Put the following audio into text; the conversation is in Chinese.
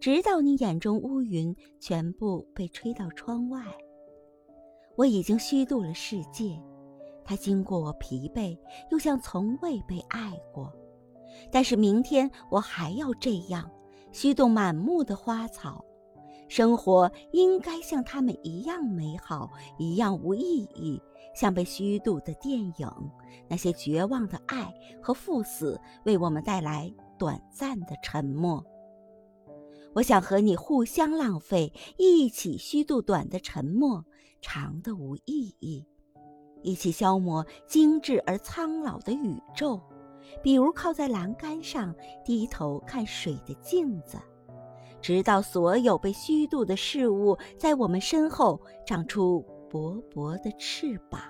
直到你眼中乌云全部被吹到窗外，我已经虚度了世界，它经过我疲惫，又像从未被爱过。但是明天我还要这样虚度满目的花草，生活应该像他们一样美好，一样无意义，像被虚度的电影，那些绝望的爱和赴死为我们带来短暂的沉默。我想和你互相浪费，一起虚度短的沉默，长的无意义；一起消磨精致而苍老的宇宙，比如靠在栏杆上低头看水的镜子，直到所有被虚度的事物在我们身后长出薄薄的翅膀。